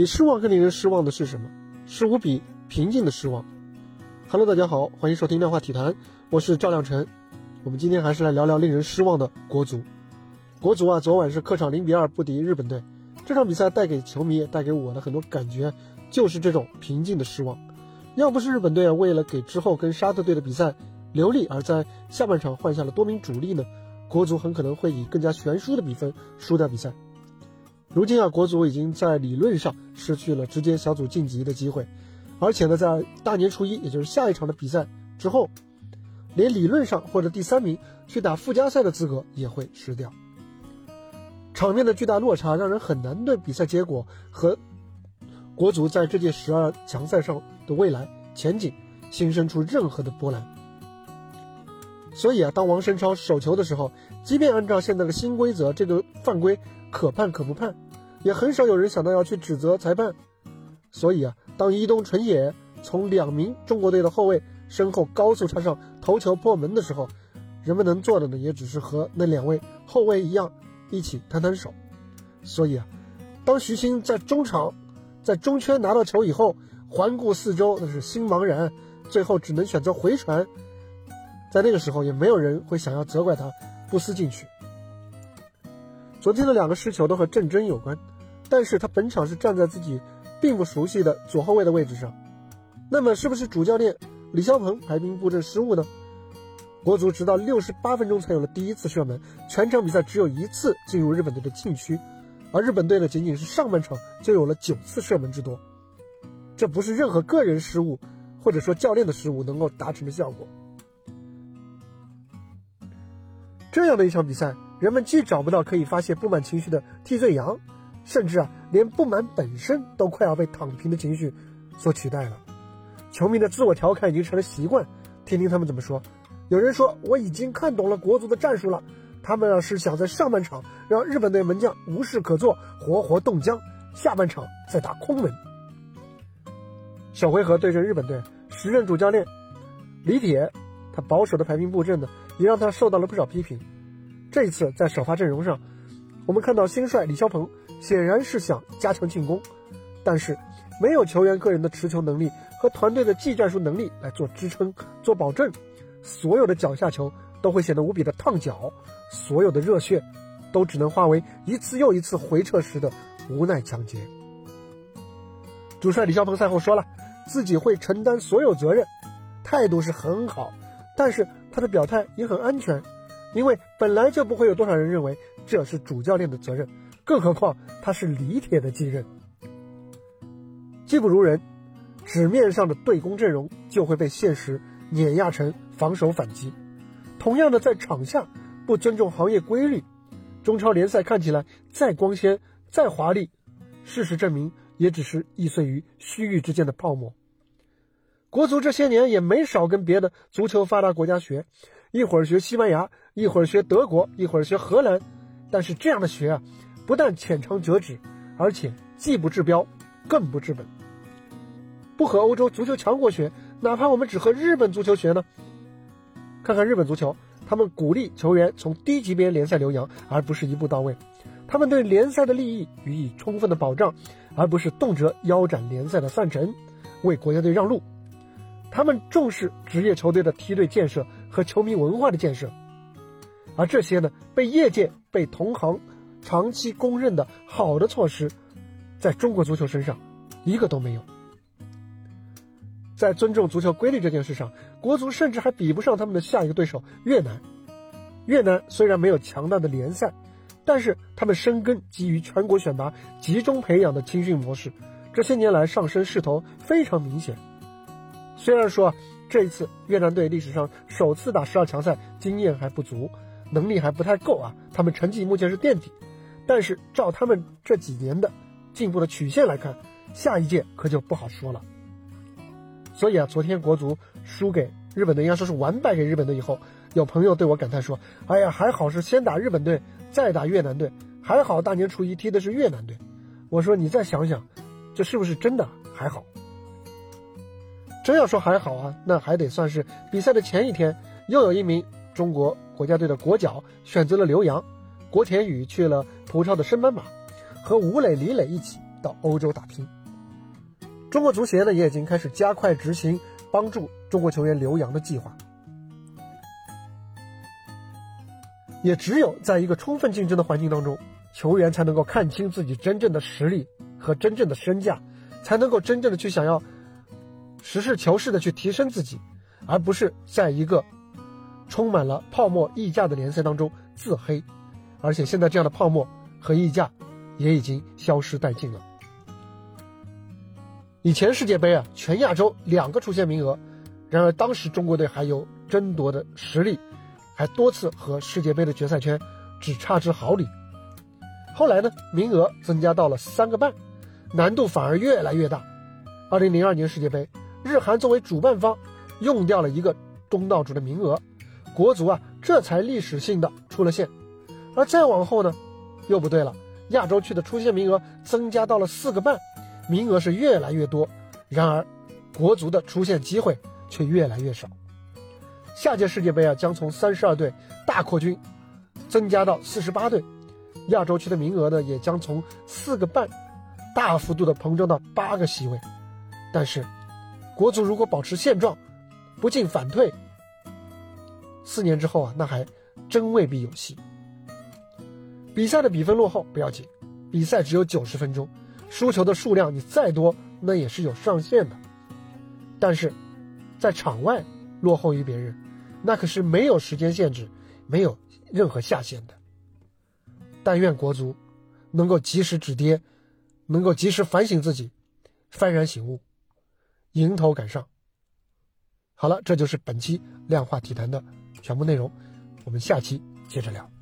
比失望更令人失望的是什么？是无比平静的失望。Hello，大家好，欢迎收听量化体坛，我是赵亮晨。我们今天还是来聊聊令人失望的国足。国足啊，昨晚是客场零比二不敌日本队。这场比赛带给球迷、带给我的很多感觉，就是这种平静的失望。要不是日本队啊，为了给之后跟沙特队的比赛留力，而在下半场换下了多名主力呢，国足很可能会以更加悬殊的比分输掉比赛。如今啊，国足已经在理论上失去了直接小组晋级的机会，而且呢，在大年初一，也就是下一场的比赛之后，连理论上或者第三名去打附加赛的资格也会失掉。场面的巨大落差让人很难对比赛结果和国足在这届十二强赛上的未来前景心生出任何的波澜。所以啊，当王申超手球的时候，即便按照现在的新规则，这个犯规。可判可不判，也很少有人想到要去指责裁判。所以啊，当伊东纯也从两名中国队的后卫身后高速插上头球破门的时候，人们能做的呢，也只是和那两位后卫一样，一起摊摊手。所以啊，当徐新在中场在中圈拿到球以后，环顾四周，那是心茫然，最后只能选择回传。在那个时候，也没有人会想要责怪他不思进取。昨天的两个失球都和郑铮有关，但是他本场是站在自己并不熟悉的左后卫的位置上，那么是不是主教练李霄鹏排兵布阵失误呢？国足直到六十八分钟才有了第一次射门，全场比赛只有一次进入日本队的禁区，而日本队呢仅仅是上半场就有了九次射门之多，这不是任何个人失误或者说教练的失误能够达成的效果。这样的一场比赛。人们既找不到可以发泄不满情绪的替罪羊，甚至啊，连不满本身都快要被躺平的情绪所取代了。球迷的自我调侃已经成了习惯，听听他们怎么说。有人说我已经看懂了国足的战术了，他们啊是想在上半场让日本队门将无事可做，活活冻僵，下半场再打空门。小回合对阵日本队，时任主教练李铁，保守的排兵布阵呢，也让他受到了不少批评。这一次在首发阵容上，我们看到新帅李霄鹏显然是想加强进攻，但是没有球员个人的持球能力和团队的技战术能力来做支撑、做保证，所有的脚下球都会显得无比的烫脚，所有的热血都只能化为一次又一次回撤时的无奈抢劫。主帅李霄鹏赛后说了，自己会承担所有责任，态度是很好，但是他的表态也很安全。因为本来就不会有多少人认为这是主教练的责任，更何况他是李铁的继任。技不如人，纸面上的对攻阵容就会被现实碾压成防守反击。同样的，在场下不尊重行业规律，中超联赛看起来再光鲜、再华丽，事实证明也只是易碎于虚臾之间的泡沫。国足这些年也没少跟别的足球发达国家学。一会儿学西班牙，一会儿学德国，一会儿学荷兰，但是这样的学啊，不但浅尝辄止，而且既不治标，更不治本。不和欧洲足球强国学，哪怕我们只和日本足球学呢？看看日本足球，他们鼓励球员从低级别联赛留洋，而不是一步到位；他们对联赛的利益予以充分的保障，而不是动辄腰斩联赛的赛程，为国家队让路。他们重视职业球队的梯队建设。和球迷文化的建设，而这些呢，被业界、被同行长期公认的好的措施，在中国足球身上一个都没有。在尊重足球规律这件事上，国足甚至还比不上他们的下一个对手越南。越南虽然没有强大的联赛，但是他们深耕基于全国选拔、集中培养的青训模式，这些年来上升势头非常明显。虽然说。这一次越南队历史上首次打十二强赛，经验还不足，能力还不太够啊。他们成绩目前是垫底，但是照他们这几年的进步的曲线来看，下一届可就不好说了。所以啊，昨天国足输给日本队，应该说是完败给日本队以后，有朋友对我感叹说：“哎呀，还好是先打日本队，再打越南队，还好大年初一踢的是越南队。”我说：“你再想想，这是不是真的还好？”真要说还好啊，那还得算是比赛的前一天，又有一名中国国家队的国脚选择了留洋，国田宇去了葡超的升班马，和吴磊、李磊一起到欧洲打拼。中国足协呢也已经开始加快执行帮助中国球员留洋的计划。也只有在一个充分竞争的环境当中，球员才能够看清自己真正的实力和真正的身价，才能够真正的去想要实事求是的去提升自己，而不是在一个充满了泡沫溢价的联赛当中自黑。而且现在这样的泡沫和溢价也已经消失殆尽了。以前世界杯啊，全亚洲两个出线名额，然而当时中国队还有争夺的实力。还多次和世界杯的决赛圈只差之毫厘。后来呢，名额增加到了三个半，难度反而越来越大。二零零二年世界杯，日韩作为主办方，用掉了一个东道主的名额，国足啊这才历史性的出了线。而再往后呢，又不对了，亚洲区的出线名额增加到了四个半，名额是越来越多，然而国足的出线机会却越来越少。下届世界杯啊，将从三十二队大扩军，增加到四十八队，亚洲区的名额呢，也将从四个半，大幅度的膨胀到八个席位。但是，国足如果保持现状，不进反退，四年之后啊，那还真未必有戏。比赛的比分落后不要紧，比赛只有九十分钟，输球的数量你再多，那也是有上限的。但是，在场外落后于别人。那可是没有时间限制，没有任何下限的。但愿国足能够及时止跌，能够及时反省自己，幡然醒悟，迎头赶上。好了，这就是本期量化体坛的全部内容，我们下期接着聊。